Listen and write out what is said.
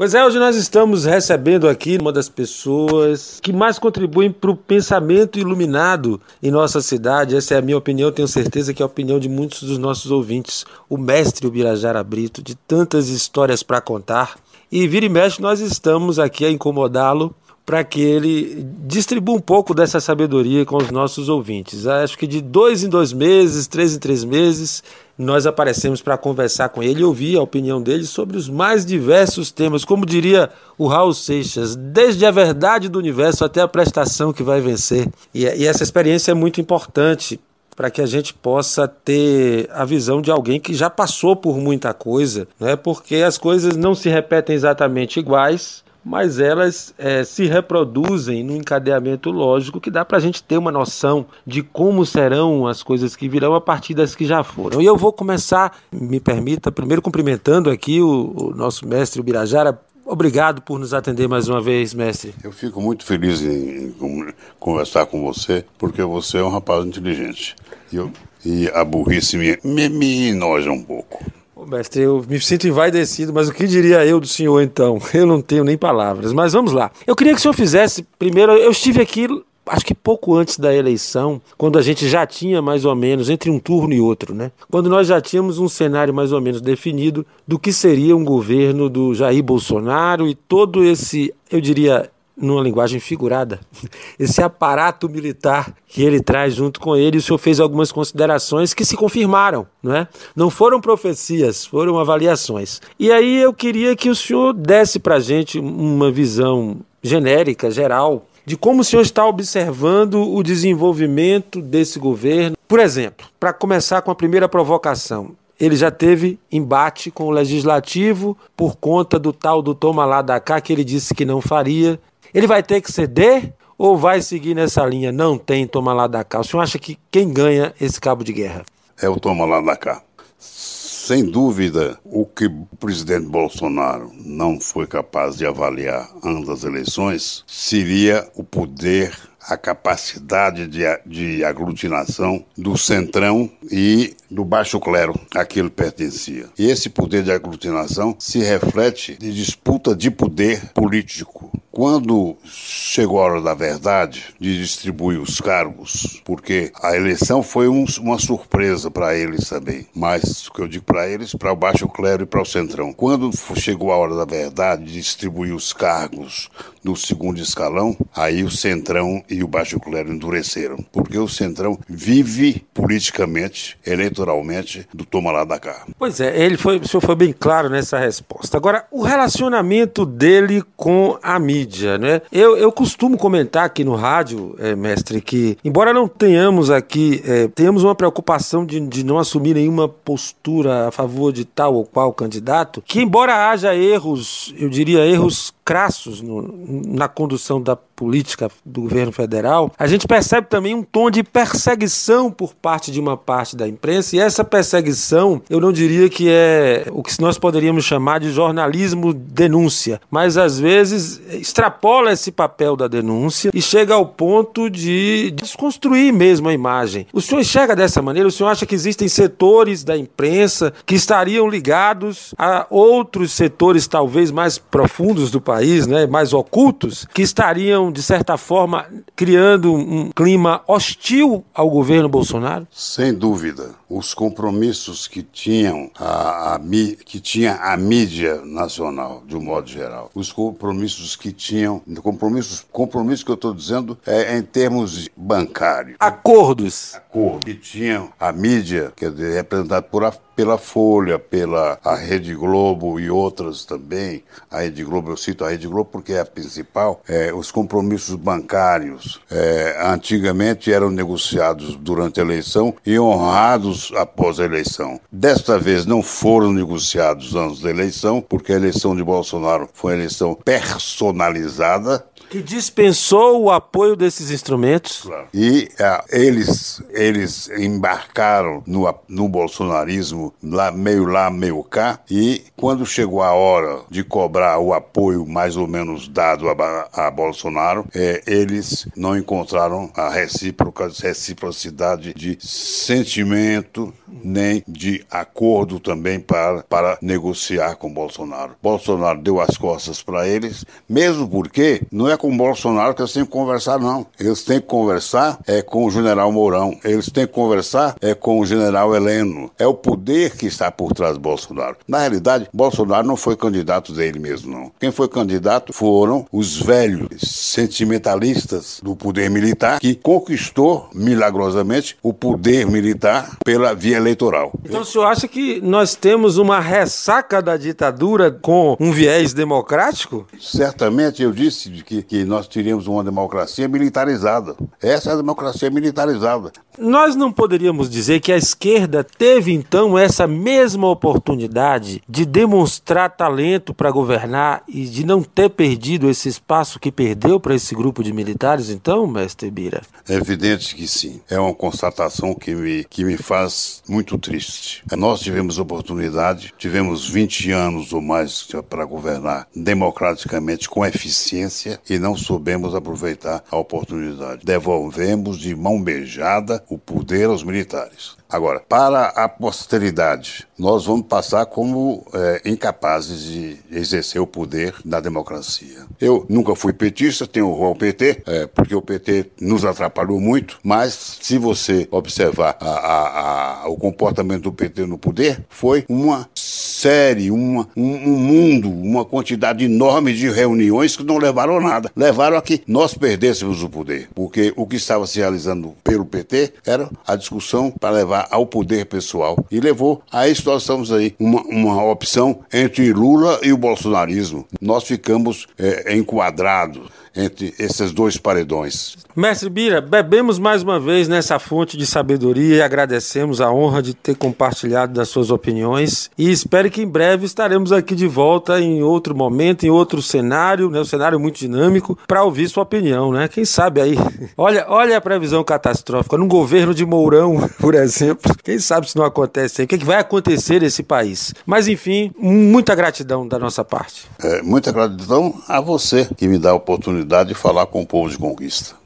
Pois é, hoje nós estamos recebendo aqui uma das pessoas que mais contribuem para o pensamento iluminado em nossa cidade. Essa é a minha opinião, tenho certeza que é a opinião de muitos dos nossos ouvintes. O mestre Ubirajara Brito, de tantas histórias para contar. E vira e mexe, nós estamos aqui a incomodá-lo para que ele distribua um pouco dessa sabedoria com os nossos ouvintes. Acho que de dois em dois meses, três em três meses, nós aparecemos para conversar com ele e ouvir a opinião dele sobre os mais diversos temas. Como diria o Raul Seixas, desde a verdade do universo até a prestação que vai vencer. E, e essa experiência é muito importante para que a gente possa ter a visão de alguém que já passou por muita coisa, né? porque as coisas não se repetem exatamente iguais mas elas é, se reproduzem no encadeamento lógico que dá para a gente ter uma noção de como serão as coisas que virão a partir das que já foram. E eu vou começar, me permita, primeiro cumprimentando aqui o, o nosso mestre Birajara. Obrigado por nos atender mais uma vez, mestre. Eu fico muito feliz em, em conversar com você, porque você é um rapaz inteligente. E, eu, e a burrice me, me, me enoja um pouco. Mestre, eu me sinto envaidecido, mas o que diria eu do senhor então? Eu não tenho nem palavras. Mas vamos lá. Eu queria que o senhor fizesse primeiro. Eu estive aqui acho que pouco antes da eleição, quando a gente já tinha mais ou menos, entre um turno e outro, né? Quando nós já tínhamos um cenário mais ou menos definido do que seria um governo do Jair Bolsonaro e todo esse, eu diria, numa linguagem figurada, esse aparato militar que ele traz junto com ele. O senhor fez algumas considerações que se confirmaram, não é? Não foram profecias, foram avaliações. E aí eu queria que o senhor desse para a gente uma visão genérica, geral, de como o senhor está observando o desenvolvimento desse governo. Por exemplo, para começar com a primeira provocação, ele já teve embate com o legislativo por conta do tal do toma lá da cá que ele disse que não faria ele vai ter que ceder ou vai seguir nessa linha? Não tem toma lá da cá. O senhor acha que quem ganha esse cabo de guerra? É o toma lá da cá. Sem dúvida, o que o presidente Bolsonaro não foi capaz de avaliar antes das eleições seria o poder a capacidade de, de aglutinação do centrão e do baixo clero a que ele pertencia. E esse poder de aglutinação se reflete de disputa de poder político. Quando chegou a hora da verdade de distribuir os cargos, porque a eleição foi um, uma surpresa para eles também, mas o que eu digo para eles, para o baixo clero e para o centrão. Quando chegou a hora da verdade de distribuir os cargos no segundo escalão, aí o centrão e o baixo clero endureceram, porque o centrão vive politicamente, eleitoralmente, do toma lá da cá. Pois é, ele foi, o senhor foi bem claro nessa resposta. Agora, o relacionamento dele com a mídia, né? Eu, eu costumo comentar aqui no rádio, é, mestre, que embora não tenhamos aqui, é, tenhamos uma preocupação de, de não assumir nenhuma postura a favor de tal ou qual candidato, que embora haja erros, eu diria erros crassos no, na condução da política do governo federal, a gente percebe também um tom de perseguição por parte de uma parte da imprensa, e essa perseguição, eu não diria que é o que nós poderíamos chamar de jornalismo denúncia, mas às vezes extrapola esse papel da denúncia e chega ao ponto de desconstruir mesmo a imagem. O senhor enxerga dessa maneira? O senhor acha que existem setores da imprensa que estariam ligados a outros setores talvez mais profundos do país? né, mais ocultos, que estariam, de certa forma, criando um clima hostil ao governo Bolsonaro? Sem dúvida. Os compromissos que tinham a, a, que tinha a mídia nacional, de um modo geral, os compromissos que tinham, compromissos, compromissos que eu estou dizendo é em termos bancários. Acordos. Acordos. Que tinham a mídia, quer dizer, representada por a pela Folha, pela a Rede Globo e outras também. A Rede Globo, eu cito a Rede Globo porque é a principal. É, os compromissos bancários é, antigamente eram negociados durante a eleição e honrados após a eleição. Desta vez não foram negociados antes da eleição, porque a eleição de Bolsonaro foi uma eleição personalizada que dispensou o apoio desses instrumentos. Claro. E uh, eles, eles embarcaram no, no bolsonarismo lá, meio lá, meio cá, e quando chegou a hora de cobrar o apoio mais ou menos dado a, a Bolsonaro, é, eles não encontraram a reciprocidade de sentimento nem de acordo também para, para negociar com Bolsonaro. Bolsonaro deu as costas para eles, mesmo porque não é com Bolsonaro que eles têm que conversar, não. Eles têm que conversar é com o general Mourão, eles têm que conversar é com o general Heleno. É o poder que está por trás de Bolsonaro. Na realidade, Bolsonaro não foi candidato dele mesmo, não. Quem foi candidato foram os velhos sentimentalistas do poder militar que conquistou milagrosamente o poder militar pela via eleitoral. Então o senhor acha que nós temos uma ressaca da ditadura com um viés democrático? Certamente eu disse que, que nós teríamos uma democracia militarizada. Essa é a democracia militarizada. Nós não poderíamos dizer que a esquerda teve então essa mesma oportunidade de demonstrar talento para governar e de não ter perdido esse espaço que perdeu para esse grupo de militares, então, mestre Bira? É evidente que sim. É uma constatação que me, que me faz muito triste. Nós tivemos oportunidade, tivemos 20 anos ou mais para governar democraticamente com eficiência e não soubemos aproveitar a oportunidade. Devolvemos de mão beijada o poder aos militares. Agora, para a posteridade, nós vamos passar como é, incapazes de exercer o poder da democracia. Eu nunca fui petista, tenho horror ao PT, é, porque o PT nos atrapalhou muito, mas se você observar a, a, a, o comportamento do PT no poder, foi uma série, uma, um, um, mundo, uma quantidade enorme de reuniões que não levaram a nada. Levaram a que nós perdêssemos o poder, porque o que estava se realizando pelo PT era a discussão para levar ao poder pessoal. E levou a isso nós estamos aí, uma, uma opção entre Lula e o bolsonarismo. Nós ficamos é, enquadrados entre esses dois paredões. Mestre Bira, bebemos mais uma vez nessa fonte de sabedoria e agradecemos a honra de ter compartilhado das suas opiniões e espero que em breve estaremos aqui de volta em outro momento, em outro cenário, né, um cenário muito dinâmico, para ouvir sua opinião, né? Quem sabe aí. Olha, olha a previsão catastrófica num governo de Mourão, por exemplo. Quem sabe se não acontece aí? O que, é que vai acontecer nesse país? Mas enfim, muita gratidão da nossa parte. É, muita gratidão a você que me dá a oportunidade oportunidade de falar com o povo de conquista.